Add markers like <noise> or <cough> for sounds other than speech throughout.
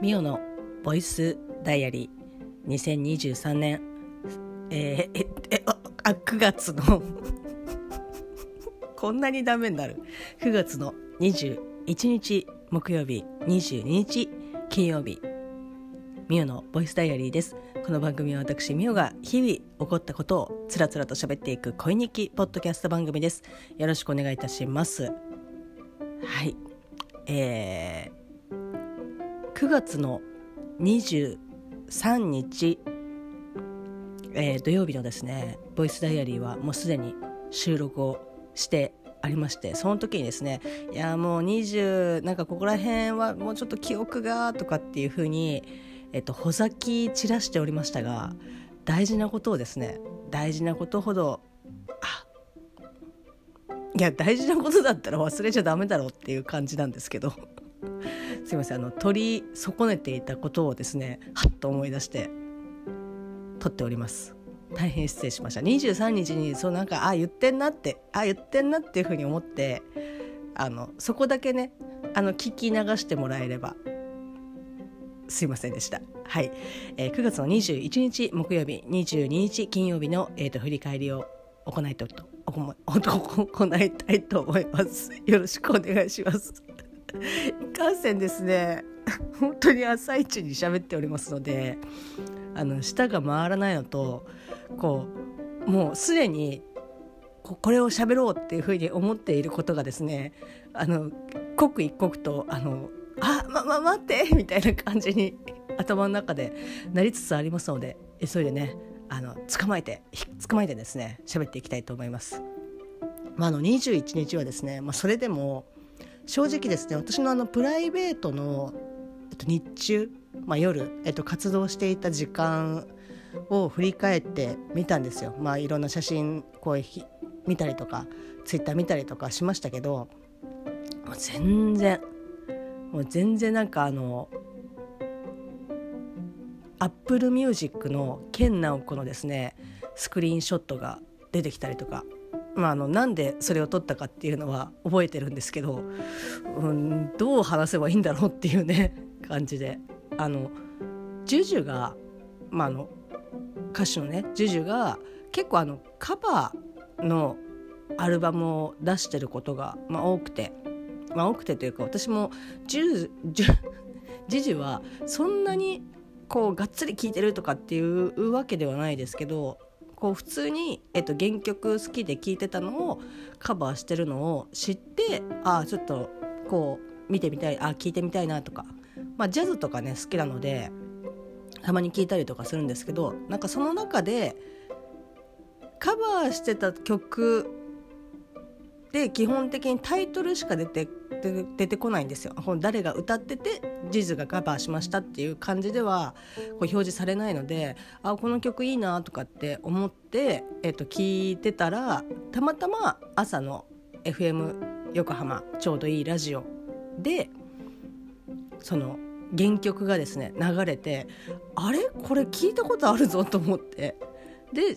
ミオのボイスダイアリー。2023年。えー、ええああ9月の。<laughs> こんなにダメになる。9月の21日木曜日。22日金曜日。ミオのボイスダイアリーです。この番組は私ミオが日々起こったことをつらつらと喋っていく恋日記ポッドキャスト番組です。よろしくお願いいたします。はい。えー、9月の23日、えー、土曜日のですねボイスダイアリーはもうすでに収録をしてありましてその時にですねいやもう20なんかここら辺はもうちょっと記憶がとかっていうふうに、えっと、ほざき散らしておりましたが大事なことをですね大事なことほどあいや大事なことだったら忘れちゃダメだろうっていう感じなんですけど。すいませんあの取り損ねていたことをですねはっと思い出して撮っております大変失礼しました23日にそうなんかあ言ってんなってあ言ってんなっていうふうに思ってあのそこだけねあの聞き流してもらえればすいませんでした。はい、えー、9月の21日木曜日、22日金曜日の、えーと、振り返りを行いたいと行いたいと思います。よろしくお願いします。いかんせんですね <laughs> 本当に朝一に喋っておりますのであの舌が回らないのとこうもうすでにこれを喋ろうっていうふうに思っていることがですねあの刻一刻とあのあまま待ってみたいな感じに頭の中でなりつつありますので急いでねあの捕まえて捕まえてですね喋っていきたいと思います。まあ、あの21日はですね、まあ、それでも正直ですね私のあのプライベートの、えっと、日中、まあ、夜、えっと、活動していた時間を振り返ってみたんですよ。まあ、いろんな写真こう見たりとかツイッター見たりとかしましたけどもう全然もう全然なんかあの Apple Music の研ナオコのですねスクリーンショットが出てきたりとかまあ、あのなんでそれを撮ったかっていうのは覚えてるんですけど、うん、どう話せばいいんだろうっていうね <laughs> 感じで。あの JUJU が、まあ、あの歌手のね JUJU が結構あのカバーのアルバムを出してることが、まあ、多くて、まあ、多くてというか私もジュジュジ <laughs> ジュはそんなにこうがっつり聴いてるとかっていうわけではないですけどこう普通に、えっと、原曲好きで聴いてたのをカバーしてるのを知ってああちょっとこう見てみたいあ聴いてみたいなとか、まあ、ジャズとかね好きなのでたまに聴いたりとかするんですけどなんかその中でカバーしてた曲で基本的にタイトルしか出て出てこないんですよ。誰が歌っててジズがカバーしましたっていう感じではこう表示されないのであこの曲いいなとかって思って、えっと、聞いてたらたまたま朝の FM 横浜ちょうどいいラジオでその原曲がですね流れてあれ？これ聞いたことあるぞと思って。で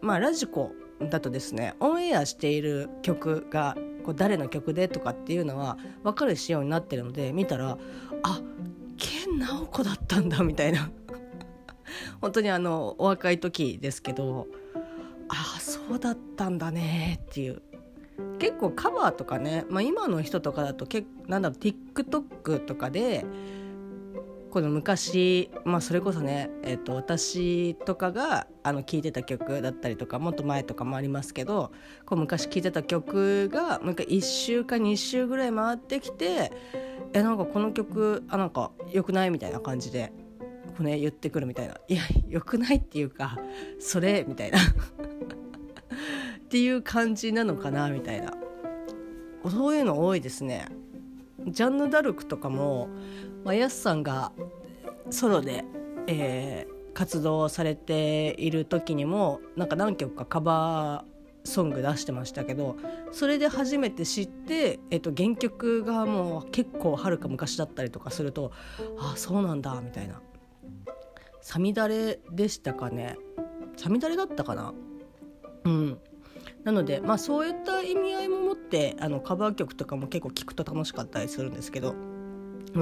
まあラジコだとですねオンエアしている曲がこう誰の曲でとかっていうのは分かる仕様になってるので見たらあ健直子だったんだみたいな。<laughs> 本当にあのお若い時ですけどああそうだったんだねっていう。結構カバーとかね、まあ、今の人とかだとけなんだろう TikTok とかでこの昔、まあ、それこそね、えーと、私とかがあの聴いてた曲だったりとかもっと前とかもありますけどこう昔聴いてた曲がもう一回1週か2週ぐらい回ってきてえなんかこの曲あなんかよくないみたいな感じでこう、ね、言ってくるみたいな。いやよくないっていうかそれみたいな。っていう感じなのかなみたいな。そういうの多いですね。ジャンヌ・ダルクとかも、まあ、ヤスさんがソロで、えー、活動されている時にもなんか何曲かカバーソング出してましたけどそれで初めて知って、えっと、原曲がもう結構はるか昔だったりとかするとああそうなんだみたいな「さみだれ」でしたかね「さみだれ」だったかな。うん。なので、まあ、そういった意味合いも持ってあのカバー曲とかも結構聴くと楽しかったりするんですけど、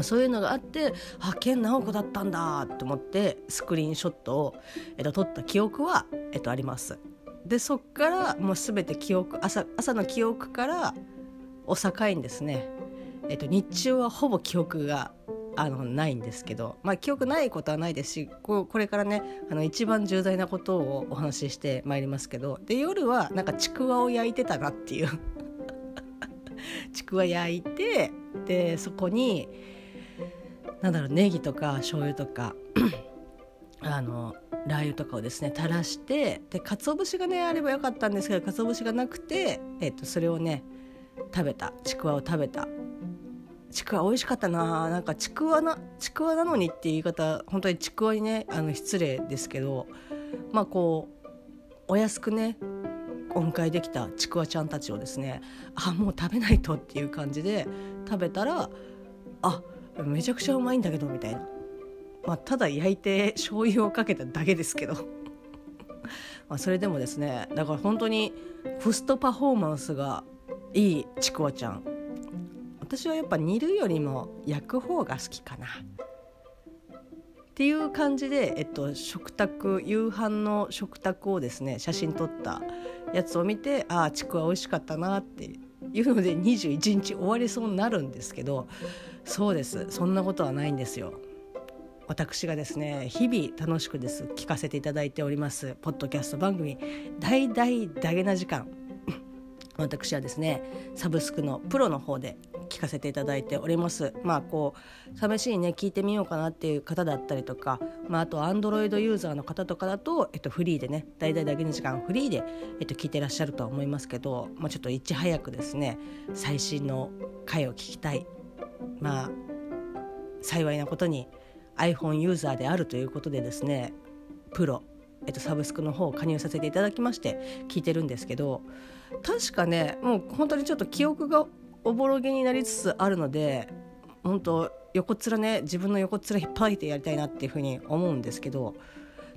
そういうのがあってあ健直子だったんだと思ってスクリーンショットを、えっと、撮った記憶は、えっと、あります。でそっからもう全て記憶朝朝の記憶からお境にですね、えっと、日中はほぼ記憶があのないんですけど、まあ、記憶ないことはないですしここれからねあの一番重大なことをお話ししてまいりますけどで夜はなんかちくわを焼いてたなっていう <laughs> ちくわ焼いてでそこになんだろうネギとか醤油とか <clears throat> あのラー油とかをですね垂らしてで鰹節がねあればよかったんですけど鰹節がなくて、えっと、それをね食べた。ちくわを食べた。ちくわ美味しかったな。なんかちくわなちくわなのにって言い方本当にちくわにねあの失礼ですけどまあこうお安くねお迎えできたちくわちゃんたちをですねあもう食べないとっていう感じで食べたらあっめちゃくちゃうまいんだけどみたいな、まあ、ただ焼いて醤油をかけただけですけど。<laughs> まそれでもですねだから本当にコストパフォーマンスがいいちくわちゃん。私はやっぱ煮るよりも焼く方が好きかな。っていう感じで、えっと、食卓夕飯の食卓をですね写真撮ったやつを見てああちくわ美味しかったなっていうので21日終わりそうになるんですけどそうです。そんなことはないんですよ。私がですね日々楽しくです。聞かせていただいております。ポッドキャスト番組「大大ダゲな時間」<laughs> 私はですねサブスクのプロの方で。聞かせていただいております。まあこう試しにね聞いてみようかなっていう方だったりとか、まあ、あとアンドロイドユーザーの方とかだと、えっと、フリーでね大々だけの時間フリーで、えっと、聞いてらっしゃるとは思いますけど、まあ、ちょっといち早くですね最新の回を聞きたいまあ幸いなことに iPhone ユーザーであるということでですねプロ、えっと、サブスクの方を加入させていただきまして聞いてるんですけど確かねもう本当にちょっと記憶がおぼろげになりつつあるので本当横っ面ね自分の横っ面引っ張いてやりたいなっていうふうに思うんですけど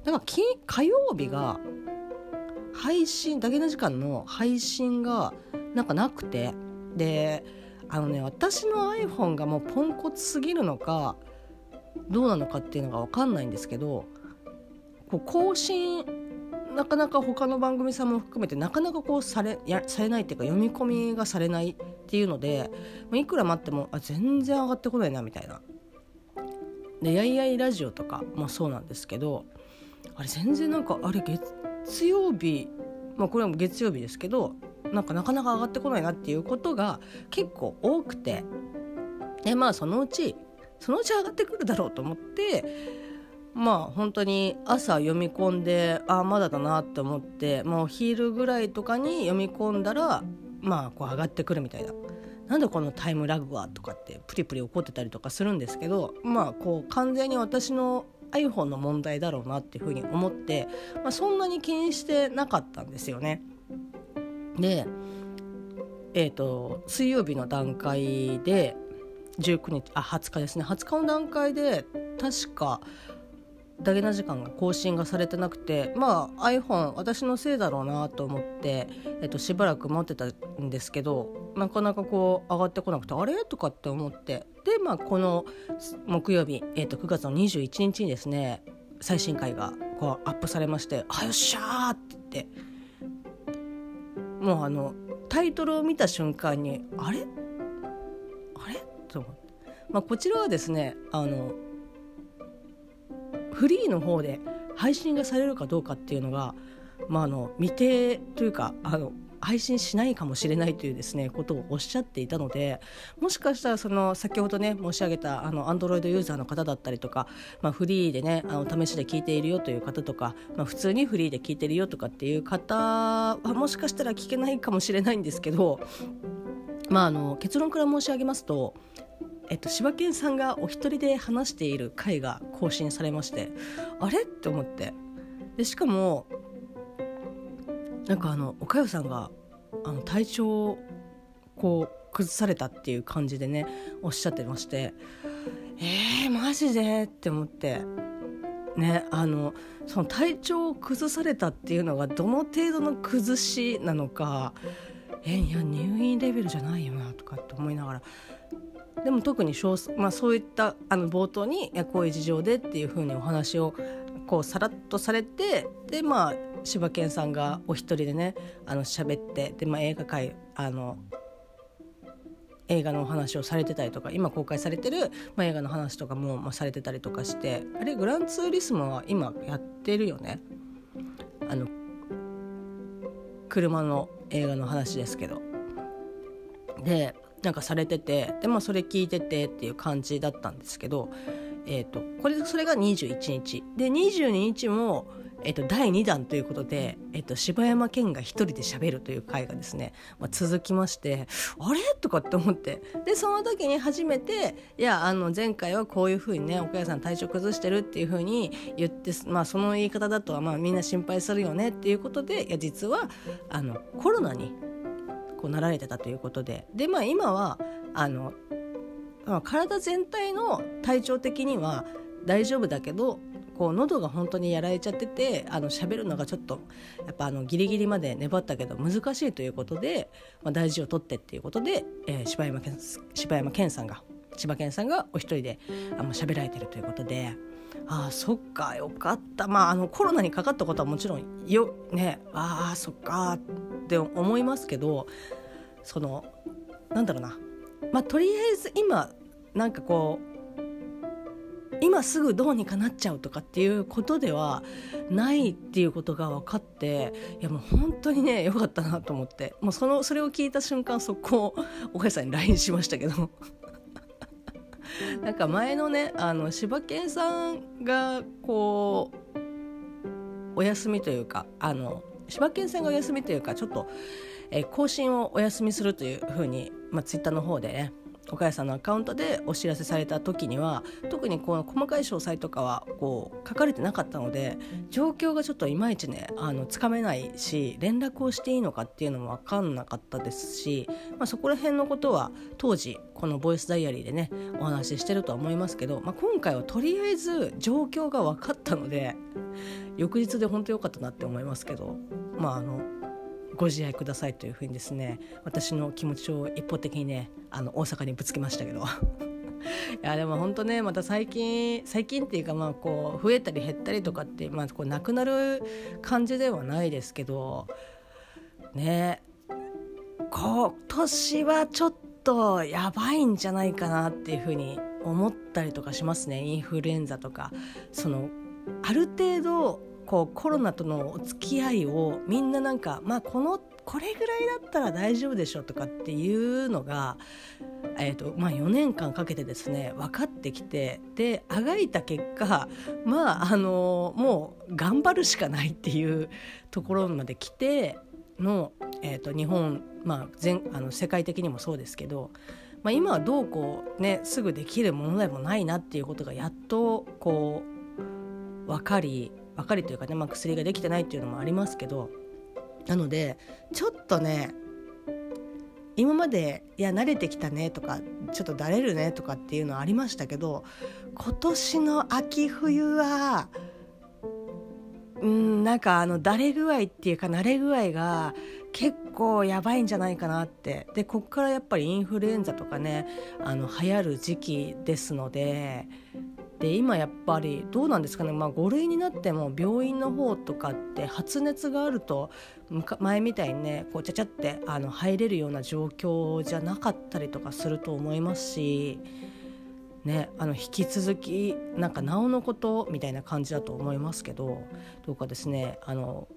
なんか火曜日が配信だけの時間の配信がなんかなくてであのね私の iPhone がもうポンコツすぎるのかどうなのかっていうのが分かんないんですけどこう更新なかなか他の番組さんも含めてなかなかこうされやされないっていうか読み込みがされないっていうのでいくら待ってもあ全然上がってこないなみたいな。で「やいやいラジオ」とかもそうなんですけどあれ全然なんかあれ月曜日まあこれは月曜日ですけどなんかなかなか上がってこないなっていうことが結構多くてでまあそのうちそのうち上がってくるだろうと思ってまあ本当に朝読み込んでああまだだなって思ってもう昼ぐらいとかに読み込んだらまあこう上がってくるみたいな。なんでこのタイムラグはとかってプリプリ怒ってたりとかするんですけどまあこう完全に私の iPhone の問題だろうなっていうふうに思って、まあ、そんなに気にしてなかったんですよね。で、えーと、水曜日の段階で19日あ20日ですね20日の段階で確かダゲな時間が更新がされてなくてまあ iPhone 私のせいだろうなと思って、えっと、しばらく待ってたんですけどなかなかこう上がってこなくてあれ？とかって思ってでまあこの木曜日、えっと、9月の21日にですね最新回がこうアップされまして「あよっしゃー!」って言ってもうあのタイトルを見た瞬間にあれ？あれ？と思って、まあ、こちらはですねあのフリーの方で配信がされるかどうかっていうのが、まあ、あの未定というかあの配信しないかもしれないというですねことをおっしゃっていたのでもしかしたらその先ほどね申し上げたあのアンドロイドユーザーの方だったりとか、まあ、フリーでねあの試しで聞いているよという方とか、まあ、普通にフリーで聞いてるよとかっていう方はもしかしたら聞けないかもしれないんですけど、まあ、あの結論から申し上げますとえっと、柴犬さんがお一人で話している回が更新されましてあれ？って思って。でしかもなんかあの岡代さんがあの体調をこう崩されたっていう感じでねおっしゃってましてえー、マジで？って思って。ねあのその体調を崩されたっていうのがどの程度の崩しなのかえいや入院レベルじゃないよなとかって思いながら。でも特にまあ、そういったあの冒頭にこういう事情でっていうふうにお話をこうさらっとされてでまあ柴犬さんがお一人でねあの喋ってで、まあ、映画界あの映画のお話をされてたりとか今公開されてる、まあ、映画の話とかも、まあ、されてたりとかしてあれグランツーリスモは今やってるよね？あの車の映画の話ですけど。でなんかされててで、まあ、それ聞いててっていう感じだったんですけど、えーと、これそれが21日。で22日もえっと、第2弾ということで、えっと、柴山健が一人で喋るという回がですね、まあ、続きましてあれ？とかって思って。でその時に初めていやあの前回はこういうふうにね岡谷さん体調崩してるっていうふうに言って、まあ、その言い方だとまあみんな心配するよねっていうことでいや実はあのコロナにこうなられてたということで。で、まあ、今はあの体全体の体調的には大丈夫だけどこう喉が本当にやられちゃっててあの喋るのがちょっとやっぱあのギリギリまで粘ったけど難しいということで、まあ、大事を取ってっていうことで、えー、柴山健柴山健さんが千葉健さんがお一人であの喋られてるということで。ああそっかよかったまああのコロナにかかったことはもちろんよねああそっかって思いますけどそのなんだろうなまあとりあえず今なんかこう今すぐどうにかなっちゃうとかっていうことではないっていうことが分かっていやもう本当にね良かったなと思って。もうそのそれを聞いた瞬間速攻お母さんに LINE しましたけど。なんか前のねあの柴犬さんがこうお休みというかあの柴犬さんがお休みというかちょっと、え更新をお休みするというふうに、まあ、ツイッターの方でね岡谷さんのアカウントでお知らせされた時には特にこの細かい詳細とかはこう書かれてなかったので状況がちょっといまいちねあのつかめないし連絡をしていいのかっていうのも分かんなかったですし、まあ、そこら辺のことは当時このボイスダイアリーでねお話ししてるとは思いますけど、まあ、今回はとりあえず状況が分かったので翌日で本当良かったなって思いますけどまああのご自愛くださいというふうにですね私の気持ちを一方的にねあの大阪にぶつけましたけど。<laughs> いやでも本当ねまた最近最近っていうかまあこう増えたり減ったりとかってまあこうなくなる感じではないですけどね今年はちょっとやばいんじゃないかなっていうふうに思ったりとかしますね。インフルエンザとか。そのある程度こうコロナとのお付き合いをみんななんかまあこのこれぐらいだったら大丈夫でしょとかっていうのが、えーとまあ、4年間かけてですね分かってきてであがいた結果まああのもう頑張るしかないっていうところまで来ての、えーと、日本、まあ、全あの世界的にもそうですけど、まあ、今はどうこうねすぐできるものでもないなっていうことがやっとこう分かりばかりというかね、まあ、薬ができてないっていうのもありますけどなのでちょっとね今までいや慣れてきたねとかちょっとだれるねとかっていうのはありましたけど今年の秋冬はうんなんかあのだれ具合っていうか慣れ具合が結構やばいんじゃないかなって。でこっからやっぱりインフルエンザとかねあの流行る時期ですのでで今やっぱりどうなんですかね、まあ、5類になっても病院の方とかって発熱があると前みたいにねこうちゃちゃってあの入れるような状況じゃなかったりとかすると思いますし、ね、あの引き続きなんかなおのことみたいな感じだと思いますけどどうかですねあの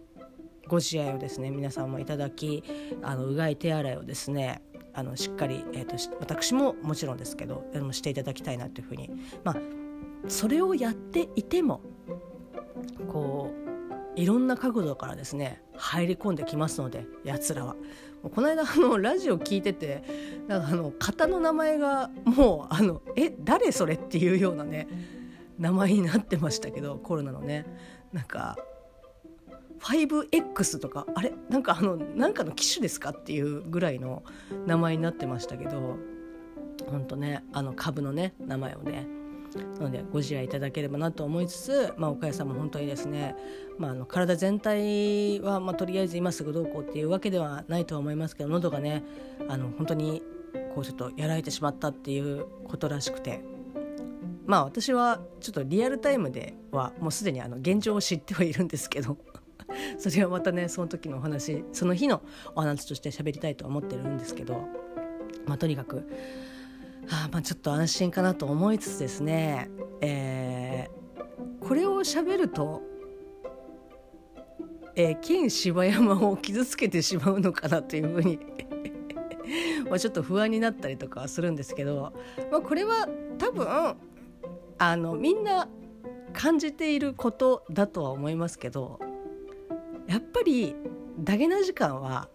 ご自愛をですね皆さんもいただきあのうがい手洗いをですねあのしっかり、えーと、と私ももちろんですけどしていただきたいなというふうにまあそれをやっていてもこういろんな角度からですね入り込んできますのでやつらは。この間あのラジオ聞いててなんかあの型の名前がもうあのえ誰それっていうようなね名前になってましたけどコロナのねなんか 5X とかあれ？なんかあのなんかの機種ですかっていうぐらいの名前になってましたけど本当ねあの株のね名前をねなのでご自愛いただければなと思いつつ、まあ、岡谷さんも本当にですね、まあ、あの体全体は、まあ、とりあえず今すぐどうこうっていうわけではないとは思いますけど喉がねあの本当にこうちょっとやられてしまったっていうことらしくてまあ私はちょっとリアルタイムではもうすでにあの現状を知ってはいるんですけど <laughs> それはまたねその時のお話その日のお話として喋りたいと思ってるんですけど、まあ、とにかく、あまあ、ちょっと安心かなと思いつつですね、えー、これを喋ると、えー、県芝山を傷つけてしまうのかなというふうに <laughs> まあちょっと不安になったりとかはするんですけど、まあ、これは多分あのみんな感じていることだとは思いますけどやっぱりダゲな時間は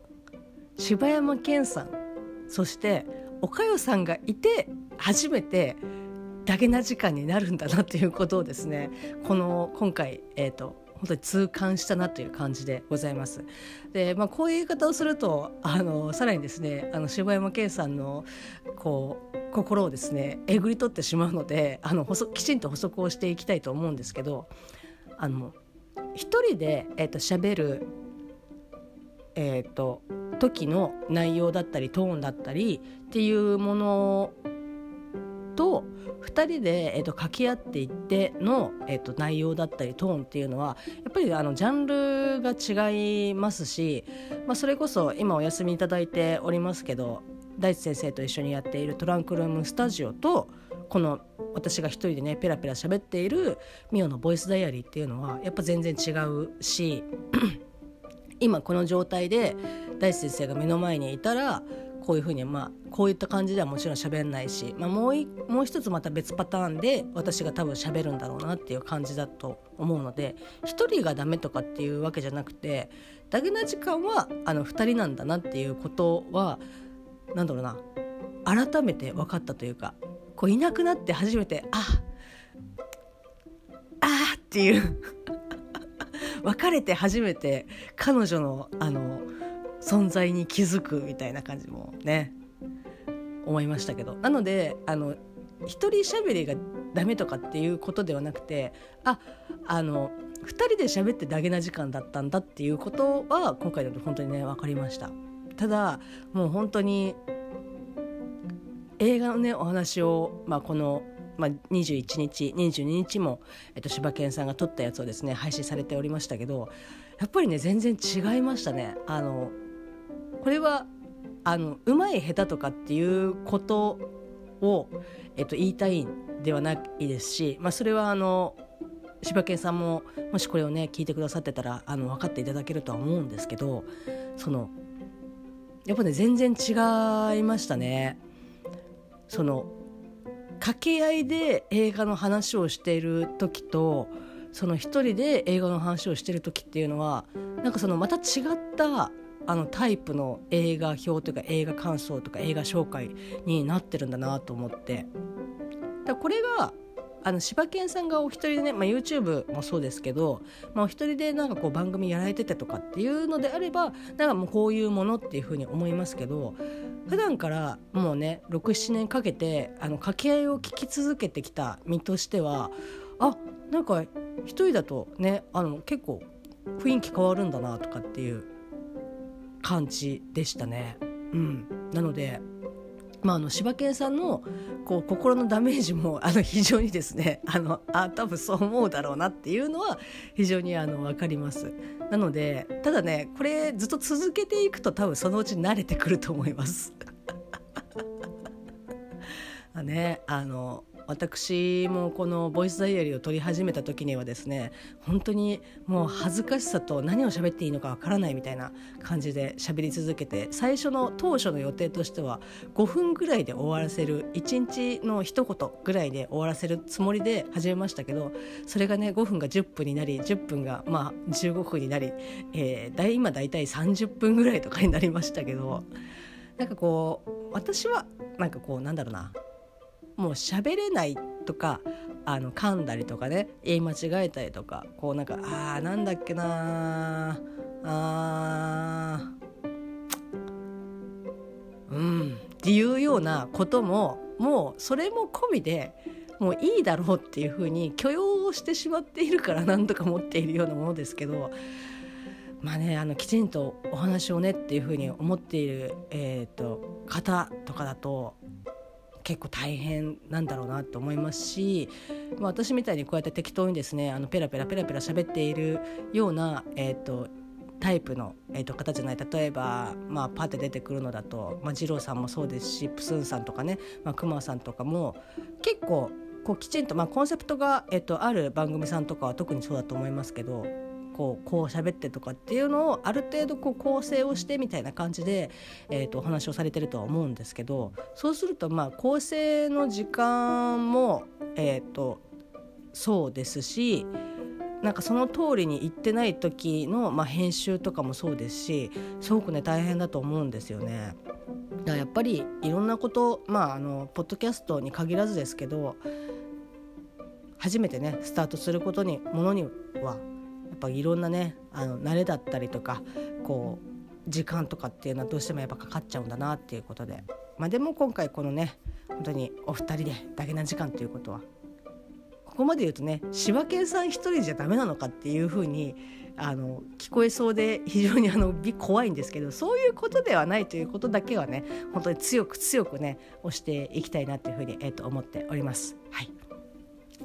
柴山健さんそして岡代さんがいて初めてダゲな時間になるんだなということをですねこの今回、えーと、本当に痛感したなという感じでございます。で、まあ、こういう言い方をするとあのさらにですねあの柴山健さんのこう心をですねえぐり取ってしまうのであのきちんと補足をしていきたいと思うんですけどあの一人で、えーと、喋る、えーと、時の内容だったりトーンだったりっていうものと2人で、えーと、掛け合っていっての、えー、と内容だったりトーンっていうのはやっぱりあのジャンルが違いますし、まあ、それこそ今お休みいただいておりますけど大地先生と一緒にやっているトランクルームスタジオとこの私が一人でねペラペラ喋っているミオのボイスダイアリーっていうのはやっぱ全然違うし <clears throat> 今この状態で大地先生が目の前にいたらこういうふうにまあこういった感じではもちろん喋んないし、まあ、もういもう一つまた別パターンで私が多分喋るんだろうなっていう感じだと思うので一人がダメとかっていうわけじゃなくてダゲな時間はあの2人なんだなっていうことはなんだろうな改めて分かったというかこういなくなって初めてああっていう。<laughs> 別れて初めて彼女のあの存在に気づくみたいな感じもね思いましたけどなのであの一人喋りがダメとかっていうことではなくてああの2人で喋ってダゲな時間だったんだっていうことは今回だと本当にね分かりましたただもう本当に映画のねお話を、まあ、この、まあ、21日22日も、えっと、柴犬さんが撮ったやつをですね配信されておりましたけどやっぱりね全然違いましたね。あのこれはあのうまい下手とかっていうことを、えっと、言いたいんではないですし、まあ、それはあの柴犬さんももしこれをね聞いてくださってたらあの分かっていただけるとは思うんですけどそのやっぱね全然違いましたね。その掛け合いで映画の話をしている時とその一人で映画の話をしている時っていうのはなんかそのまた違ったあのタイプの映画表というか映画感想とか映画紹介になってるんだなと思って。だこれがあの柴犬さんがお一人でね、まあ、YouTube もそうですけど、まあ、お一人でなんかこう番組やられててとかっていうのであればなんかもうこういうものっていうふうに思いますけど普段からもうね67年かけてあの掛け合いを聞き続けてきた身としてはあなんか一人だとねあの結構雰囲気変わるんだなとかっていう感じでしたね。うん、なのでまあ、あの柴犬さんのこう心のダメージも <laughs> あの非常にですねあのあ多分そう思うだろうなっていうのは非常にあの分かります。なのでただねこれずっと続けていくと多分そのうち慣れてくると思います。<laughs> ねあの私もこのボイスダイアリーを撮り始めた時にはですね本当にもう恥ずかしさと何を喋っていいのかわからないみたいな感じで喋り続けて最初の当初の予定としては5分ぐらいで終わらせる1日の一言ぐらいで終わらせるつもりで始めましたけどそれがね5分が10分になり10分がまあ15分になり、えー、今大体30分ぐらいとかになりましたけどなんかこう私はなんかこうなんだろうな。もう喋れないとかあの噛んだりとかね言い間違えたりとかこうなんかあーなんだっけなあうんっていうようなことももうそれも込みでもういいだろうっていうふうに許容をしてしまっているから何とか持っているようなものですけどまあねあのきちんとお話をねっていうふうに思っている、えーと、方とかだと結構大変なんだろうなと思いますし、まあ、私みたいにこうやって適当にですねあのペラペラペラペラ喋っているような、えーと、タイプの、えーと、方じゃない。例えば、まあ、パッて出てくるのだと、まあ、二郎さんもそうですしプスンさんとかね、まあ、熊さんとかも結構こうきちんと、まあ、コンセプトが、えー、とある番組さんとかは特にそうだと思いますけどこうこう喋ってとかっていうのをある程度こう構成をしてみたいな感じで、えー、とお話をされてるとは思うんですけどそうするとまあ構成の時間も、えー、とそうですしなんかその通りに言ってない時の、まあ、編集とかもそうですしすごくね大変だと思うんですよね。だからやっぱりいろんなことまああのポッドキャストに限らずですけど初めてねスタートすることにものにはっぱいろんなねあの慣れだったりとかこう時間とかっていうのはどうしてもやっぱかかっちゃうんだなっていうことで、まあ、でも今回このね本当にお二人でだけな時間ということはここまで言うとね柴犬さん一人じゃダメなのかっていうふうにあの聞こえそうで非常にあの怖いんですけどそういうことではないということだけはね本当に強く強くね押していきたいなというふうに、えー、と思っております。はい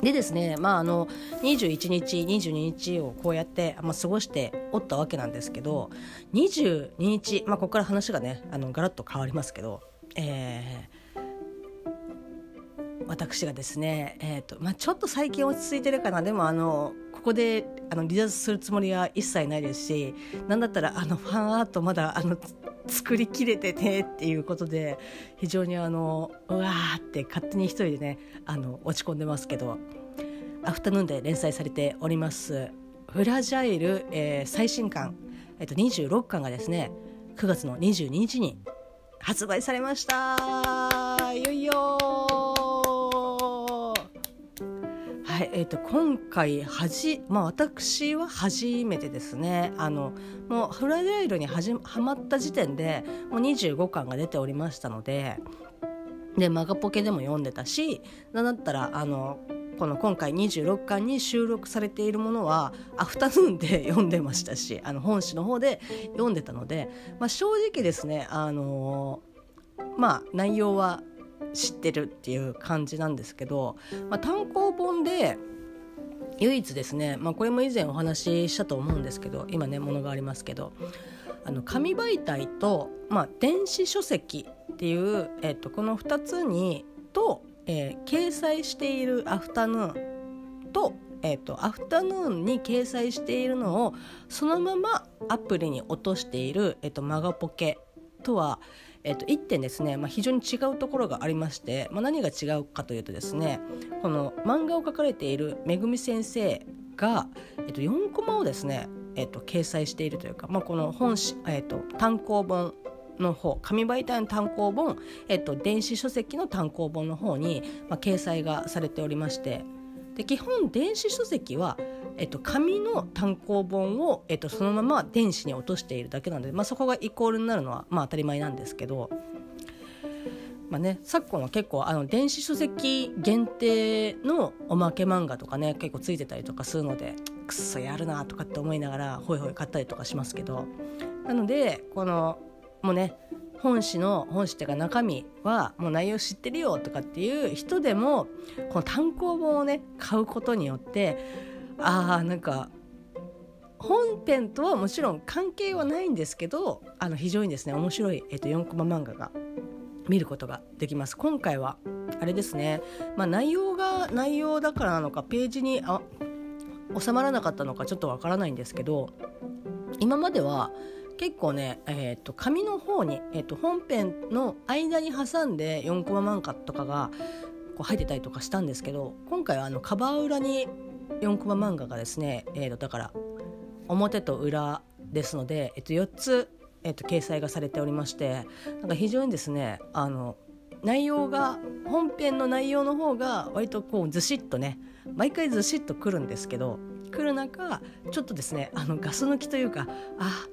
でですね、まあ、あの21日22日をこうやって、まあ、過ごしておったわけなんですけど22日、まあ、ここから話がねあのガラッと変わりますけど、えー、私がですね、えーとまあ、ちょっと最近落ち着いてるかな。でもあのここであの離脱するつもりは一切ないですしなんだったらあのファンアートまだあの作りきれててっていうことで非常にあのうわーって勝手に一人でねあの落ち込んでますけどアフタヌーンで連載されております「フラジャイル」えー、最新刊、えっと、26巻がですね9月の22日に発売されました。いよいよはいえーと、今回はじ、まあ、私は初めてですね。あのもうフライデーイルにはじはまった時点でもう25巻が出ておりましたのででマガポケでも読んでたしなんだったらあのこの今回26巻に収録されているものはアフタヌーンで読んでましたしあの本誌の方で読んでたので、まあ、正直ですねあのまあ内容は知ってるっていう感じなんですけど、まあ、単行本で唯一ですね、まあ、これも以前お話ししたと思うんですけど今ねものがありますけどあの紙媒体と、まあ、電子書籍っていう、えー、とこの2つにと、えー、掲載しているアフタヌーンと,、えーと、アフタヌーンに掲載しているのをそのままアプリに落としている、えーとマガポケとは、えっと、1点ですね、まあ、非常に違うところがありまして、まあ、何が違うかというとですねこの漫画を描かれているめぐみ先生が、えっと、4コマをですね、えっと、掲載しているというか、まあ、この本、えっと、単行本の方紙媒体の単行本、えっと、電子書籍の単行本の方に、まあ、掲載がされておりましてで基本電子書籍はえっと、紙の単行本を、えっと、そのまま電子に落としているだけなので、まあ、そこがイコールになるのは、まあ、当たり前なんですけど、まあね、昨今は結構あの電子書籍限定のおまけ漫画とかね結構ついてたりとかするのでくっそやるなとかって思いながらほいほい買ったりとかしますけどなのでこのもうね本誌の本誌っていうか中身はもう内容知ってるよとかっていう人でもこの単行本をね買うことによってあーなんか本編とはもちろん関係はないんですけどあの非常にですね面白い、えっと、4コマ漫画が見ることができます。今回はあれですね、まあ、内容が内容だからなのかページにあ収まらなかったのかちょっとわからないんですけど今までは結構ね、えーと、紙の方に、えーと、本編の間に挟んで4コマ漫画とかがこう入ってたりとかしたんですけど今回はあのカバー裏に4コマ漫画がですね、えー、とだから表と裏ですので、えー、と4つ、えー、と掲載がされておりましてなんか非常にですねあの内容が本編の内容の方が割とこうずしっとね毎回ずしっとくるんですけど来る中ちょっとですねあのガス抜きというかあ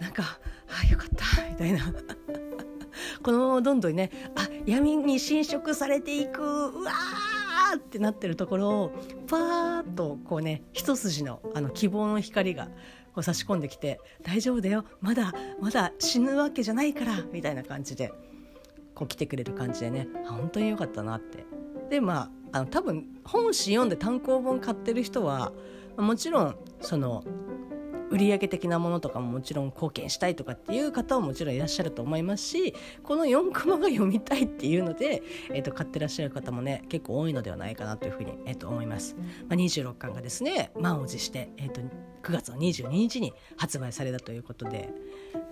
なんかあよかったみたいな。<laughs> このままどんどんねあ闇に侵食されていくうわーーってなってるところをパーッとこうね一筋のあの希望の光がこう差し込んできて「大丈夫だよまだまだ死ぬわけじゃないから」みたいな感じでこう来てくれる感じでね本当によかったなって。でまああの多分本誌読んで単行本買ってる人はもちろんその売上的なものとかももちろん貢献したいとかっていう方はもちろんいらっしゃると思いますしこの4コマが読みたいっていうので、えー、と買ってらっしゃる方もね結構多いのではないかなというふうに、えー、と思います。まあ、26巻がですね満を持して、えー、と9月の22日に発売されたということで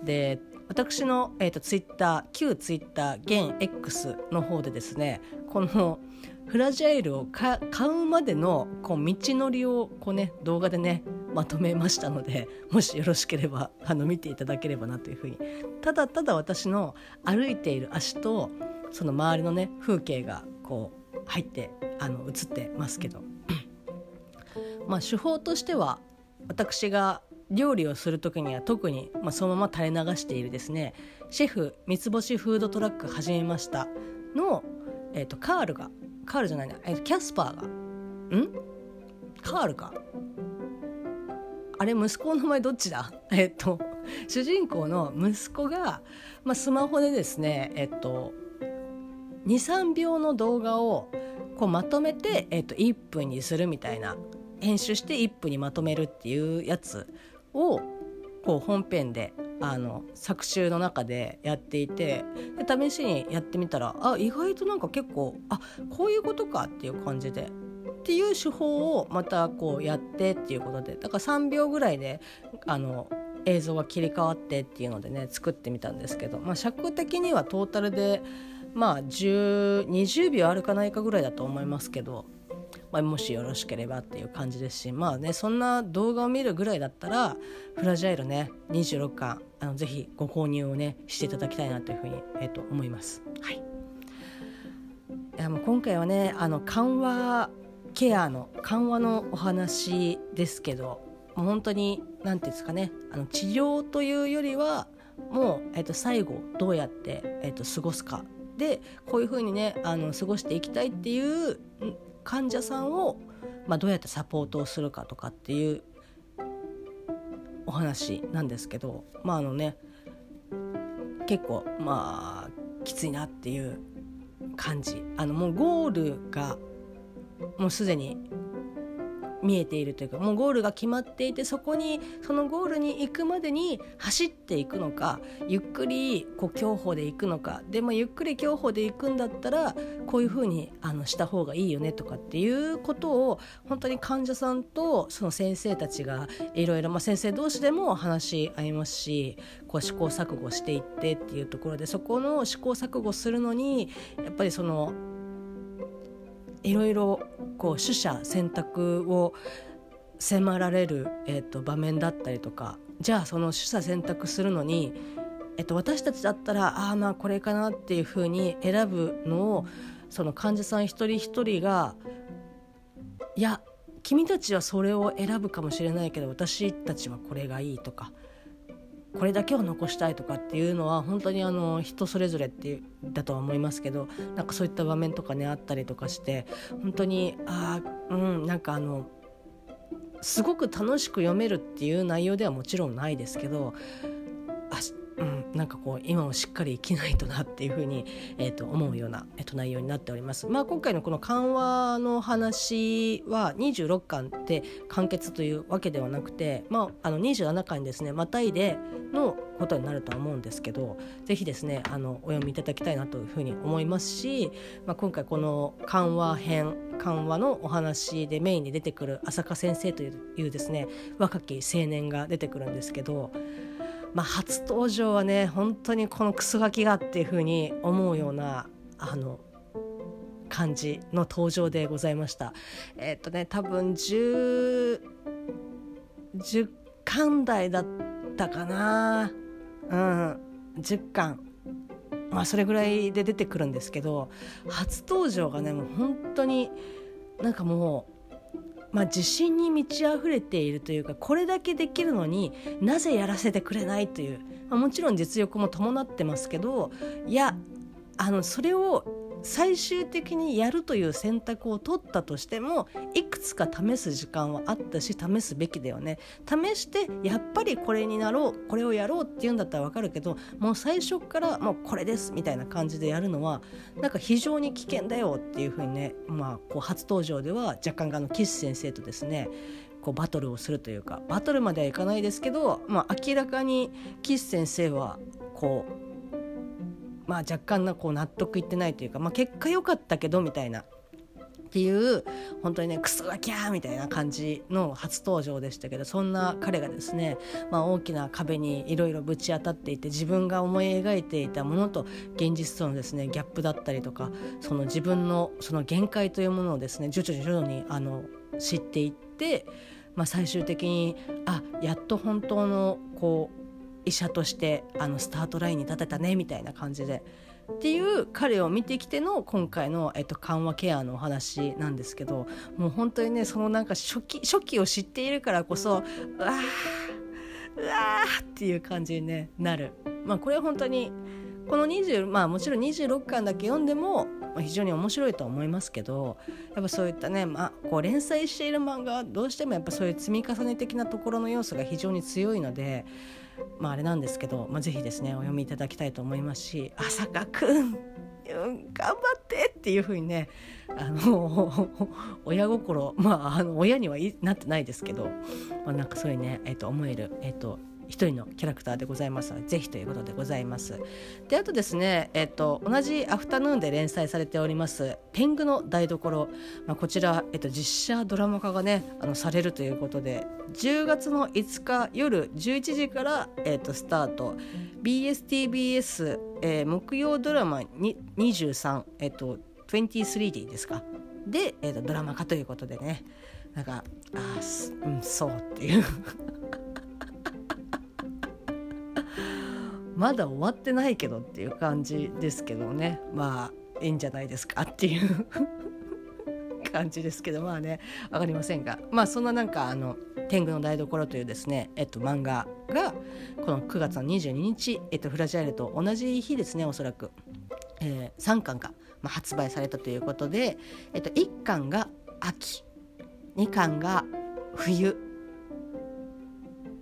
で私の、えー、とツイッター旧ツイッター現 X の方でですねこのフラジャイルを買うまでのこう道のりをこう、ね、動画でねまとめましたので <laughs> もしよろしければあの見ていただければなというふうに。ただただ私の歩いている足とその周りのね風景がこう入ってあの映ってますけど。まあ手法としては私が料理をする時には特に、まあ、そのまま垂れ流しているですねシェフ三つ星フードトラック始めましたの、えーとカールがカールじゃないな、えー、キャスパーが？ん？カールか？あれ息子の名前どっちだ？<laughs> えっと主人公の息子が、まあ、スマホでですねえっと23秒の動画をこうまとめて、えっと、1分にするみたいな編集して1分にまとめるっていうやつをこう本編であの作集の中でやっていてで試しにやってみたらあ意外となんか結構あこういうことかっていう感じでっていう手法をまたこうやってっていうことでだから3秒ぐらいであの映像が切り替わってっていうのでね作ってみたんですけど、まあ、尺的にはトータルでまあ20秒あるかないかぐらいだと思いますけどまあ、もしよろしければっていう感じですしまあねそんな動画を見るぐらいだったらフラジャイルね26巻あのぜひご購入をねしていただきたいなというふうに、えー、と思います。はい、いやもう今回はねあの緩和ケアの緩和のお話ですけどもう本当に何て言うんですかねあの治療というよりはもう、えー、と最後どうやって、えー、と過ごすかでこういうふうにねあの過ごしていきたいっていう患者さんを、まあ、どうやってサポートをするかとかっていうお話なんですけどまああのね結構まあきついなっていう感じ。あのもうゴールがもうすでに見えているというかもうゴールが決まっていてそこにそのゴールに行くまでに走っていくのかゆっくりこう競歩で行くのか。でもゆっくり競歩で行くんだったらこういうふうにあのした方がいいよねとかっていうことを本当に患者さんとその先生たちがいろいろ先生同士でも話し合いますしこう試行錯誤していってっていうところでそこの試行錯誤するのにやっぱりそのいろいろこう取捨選択を迫られる、えーと、場面だったりとかじゃあその取捨選択するのに、えーと、私たちだったらああまあこれかなっていうふうに選ぶのをその患者さん一人一人がいや君たちはそれを選ぶかもしれないけど私たちはこれがいいとかこれだけを残したいとかっていうのは本当にあの人それぞれってだとは思いますけどなんかそういった場面とかねあったりとかして本当にああうんなんかあのすごく楽しく読めるっていう内容ではもちろんないですけどうん、なんかこう今をしっかり生きないとなっていうふうに、えー、と思うような、えー、と内容になっております。まあ、今回のこの緩和の話は26巻で完結というわけではなくて、まあ、あの27巻にですねまたいでのことになるとは思うんですけどぜひですねあのお読みいただきたいなというふうに思いますし、まあ、今回この緩和編緩和のお話でメインに出てくる浅香先生というですね若き青年が出てくるんですけどまあ、初登場はね本当にこのクソガキがっていう風に思うようなあの感じの登場でございました。えっ、とね多分 10, 10巻台だったかなうん10巻まあそれぐらいで出てくるんですけど初登場がねもう本当になんかもうまあ、自信に満ち溢れているというかこれだけできるのになぜやらせてくれないという、まあ、もちろん実力も伴ってますけどいやあのそれを最終的にやるという選択を取ったとしてもいくつか試す時間はあったし試すべきだよね。試してやっぱりこれになろうこれをやろうっていうんだったら分かるけどもう最初からもうこれですみたいな感じでやるのはなんか非常に危険だよっていうふうにね、まあ、こう初登場では若干あの岸先生とですねこうバトルをするというかバトルまではいかないですけど、まあ、明らかに岸先生はこうまあ、若干なこう納得いってないというか、まあ、結果良かったけどみたいなっていう本当にねクソガキャーみたいな感じの初登場でしたけどそんな彼がですね、まあ、大きな壁にいろいろぶち当たっていて自分が思い描いていたものと現実とのですねギャップだったりとかその自分のその限界というものをですね徐々に徐々にあの知っていって、まあ、最終的にあやっと本当のこう医者としてあのスタートラインに立てたねみたいな感じでっていう彼を見てきての今回の、えっと、緩和ケアのお話なんですけどもう本当にねそのなんか初期初期を知っているからこそうわーうわーっていう感じに、ね、なる。まあ、これは本当にこの20まあもちろん26巻だけ読んでも非常に面白いと思いますけどやっぱそういったね、まあ、こう連載している漫画はどうしてもやっぱそういう積み重ね的なところの要素が非常に強いのでまあ、あれなんですけど、まあ、ぜひですねお読みいただきたいと思いますし「朝香くん頑張って!」っていうふうにねあの <laughs> 親心まああの親にはなってないですけど、まあ、なんかそういうね、えー、と思える、えーと一人のキャラクターでございますのでぜひということでございます。であとですね、えっと、同じアフタヌーンで連載されております「天狗の台所」まあ、こちら、えっと、実写ドラマ化がねあのされるということで10月の5日夜11時から、えっと、スタート。BSTBS、えー、木曜ドラマに23、えっと、23D ですか。で、えっと、ドラマ化ということでね。なんかあうんそうっていう。まだ終わってないけどっていう感じですけどね。まあいいんじゃないですかっていう <laughs> 感じですけど。まあね分かりませんが。まあそんななんかあの「天狗の台所」というですね、えっと、漫画がこの9月の22日、えっと、フラジャイルと同じ日ですねおそらく、えー、3巻が、まあ、発売されたということで、えっと、1巻が秋。2巻が冬。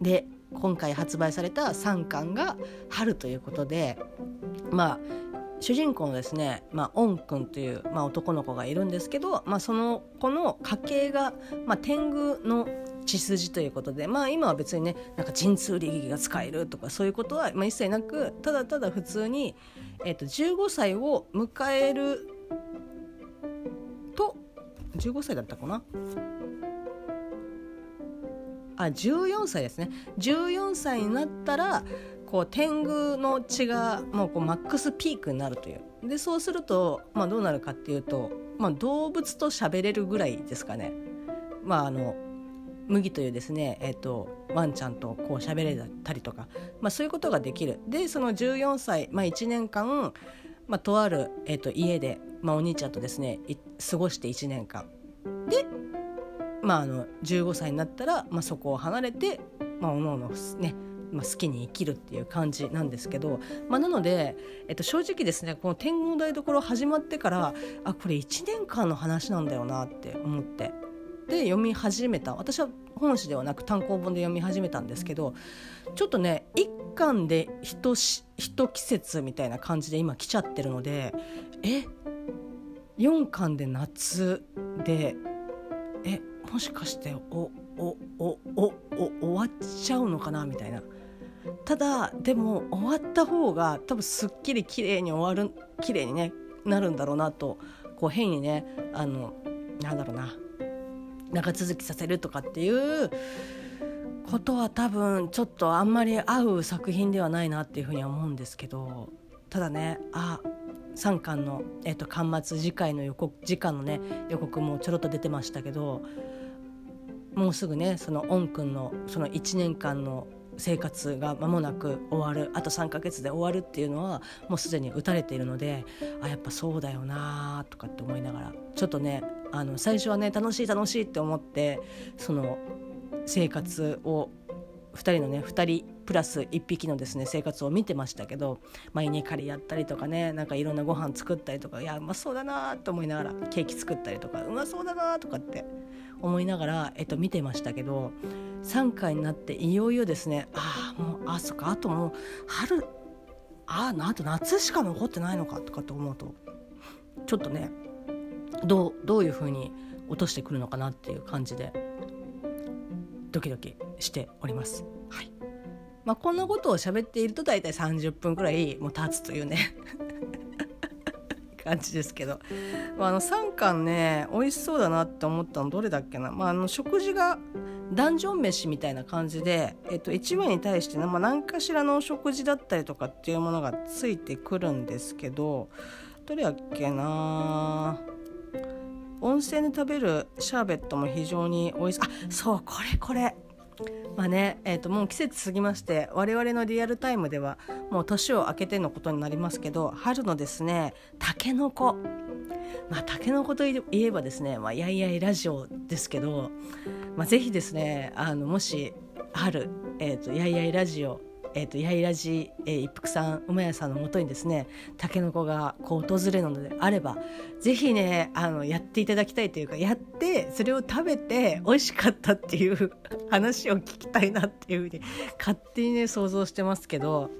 で今回発売された3巻が春ということでまあ主人公のですね、まあ、オン君という、まあ、男の子がいるんですけど、まあ、その子の家系が、まあ、天狗の血筋ということで、まあ、今は別にねなんか神通力が使えるとかそういうことは、まあ、一切なくただただ普通に、えー、と15歳を迎えると15歳だったかなあ14歳ですね。14歳になったらこう天狗の血がもうこうマックスピークになるという。でそうすると、まあ、どうなるかっていうと、まあ、動物と喋れるぐらいですかね。まああの麦というですね、えーと、ワンちゃんとこう喋れたりとか、まあ、そういうことができる。でその14歳、まあ、1年間、まあ、とある、えーと家で、まあ、お兄ちゃんとですね過ごして1年間。でまあ、あの15歳になったら、まあ、そこを離れて、まあ、おのおのねまあ、好きに生きるっていう感じなんですけど、まあ、なので、えっと、正直ですねこの天狗の台所始まってからあこれ1年間の話なんだよなって思ってで読み始めた。私は本誌ではなく単行本で読み始めたんですけどちょっとね一巻で一し一季節みたいな感じで今来ちゃってるのでえ4巻で夏でえもしかしておおおおお終わっちゃうのかなみたいな。ただでも終わった方が多分すっきり綺麗に終わる綺麗にねなるんだろうなとこう変にねあのなんだろうな長続きさせるとかっていうことは多分ちょっとあんまり合う作品ではないなっていうふうには思うんですけどただねあ3巻の、えーと、巻末次回の予告次回のね予告もちょろっと出てましたけどもうすぐねそのオン君のその1年間の生活が間もなく終わるあと3ヶ月で終わるっていうのはもうすでに打たれているのであやっぱそうだよなとかって思いながらちょっとねあの最初はね楽しい楽しいって思ってその生活を2人のね2人プラス1匹のですね生活を見てましたけど、まあ、稲刈りやったりとかねなんかいろんなご飯作ったりとかいやうまそうだなと思いながらケーキ作ったりとかうまそうだなとかって思いながら、えっと、見てましたけど3回になっていよいよですねああもうあそっかあともう春ああと夏しか残ってないのかとかって思うとちょっとねどうどういうふうに落としてくるのかなっていう感じでドキドキしております。はいまあ、こんなことを喋っていると大体30分くらいもう経つというね感じですけど、まあ、あの3巻ね美味しそうだなって思ったのどれだっけな、まあ、あの食事がダンジョン飯みたいな感じで、えっと、1話に対して、まあ、何かしらの食事だったりとかっていうものがついてくるんですけどどれやっけな。温泉で食べるシャーベットも非常に美味しいあそうこれこれ。まあねえー、ともう季節過ぎまして我々のリアルタイムではもう年を明けてのことになりますけど春のですねたけのこまあたけのこといえばですね、まあ、やいやいラジオですけど、まあ、ぜひですねあのもし春、えーと、やいやいラジオえーと、やいらじ、えー、一服さん馬屋さんのもとにですねたけのこがこう訪れるのであればぜひねあのやっていただきたいというかやってそれを食べて美味しかったっていう話を聞きたいなっていうふうに勝手にね想像してますけど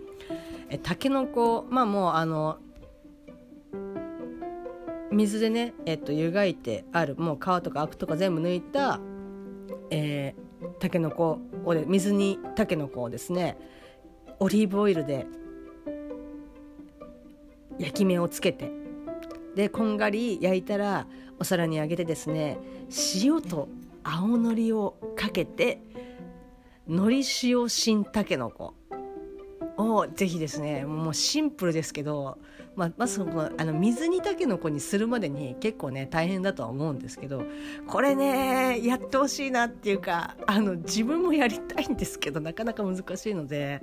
えたけのこまあもうあの水でね、えっと、湯がいてあるもう皮とかアクとか全部抜いた、えー、たけのこを水にたけのこをですねオリーブオイルで焼き目をつけて。でこんがり焼いたらお皿にあげてですね塩と青のりをかけてのり塩新たけのこをぜひですねもうシンプルですけどまあ、まずそのあの水煮たけのこにするまでに結構ね大変だとは思うんですけどこれねやってほしいなっていうかあの自分もやりたいんですけどなかなか難しいので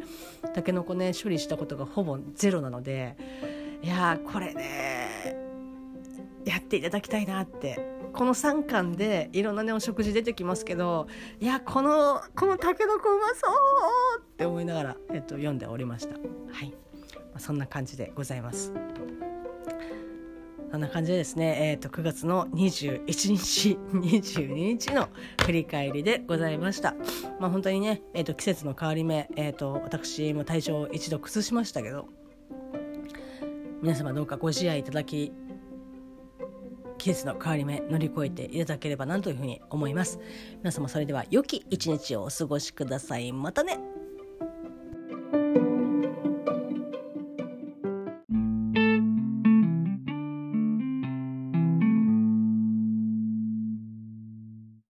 たけのこね処理したことがほぼゼロなのでいやこれねやっていただきたいなってこの3巻でいろんなねお食事出てきますけどいやこのこのたけのこうまそうって思いながら、えっと、読んでおりました。はいそんな感じでございます。そんな感じでですね、えーと、9月の21日22日の振り返りでございました。まあ、本当にね、えーと、季節の変わり目、えーと、私も体調を一度崩しましたけど皆様どうかご自愛いただき季節の変わり目乗り越えていただければなというふうに思います。皆様それでは良き一日をお過ごしください。またね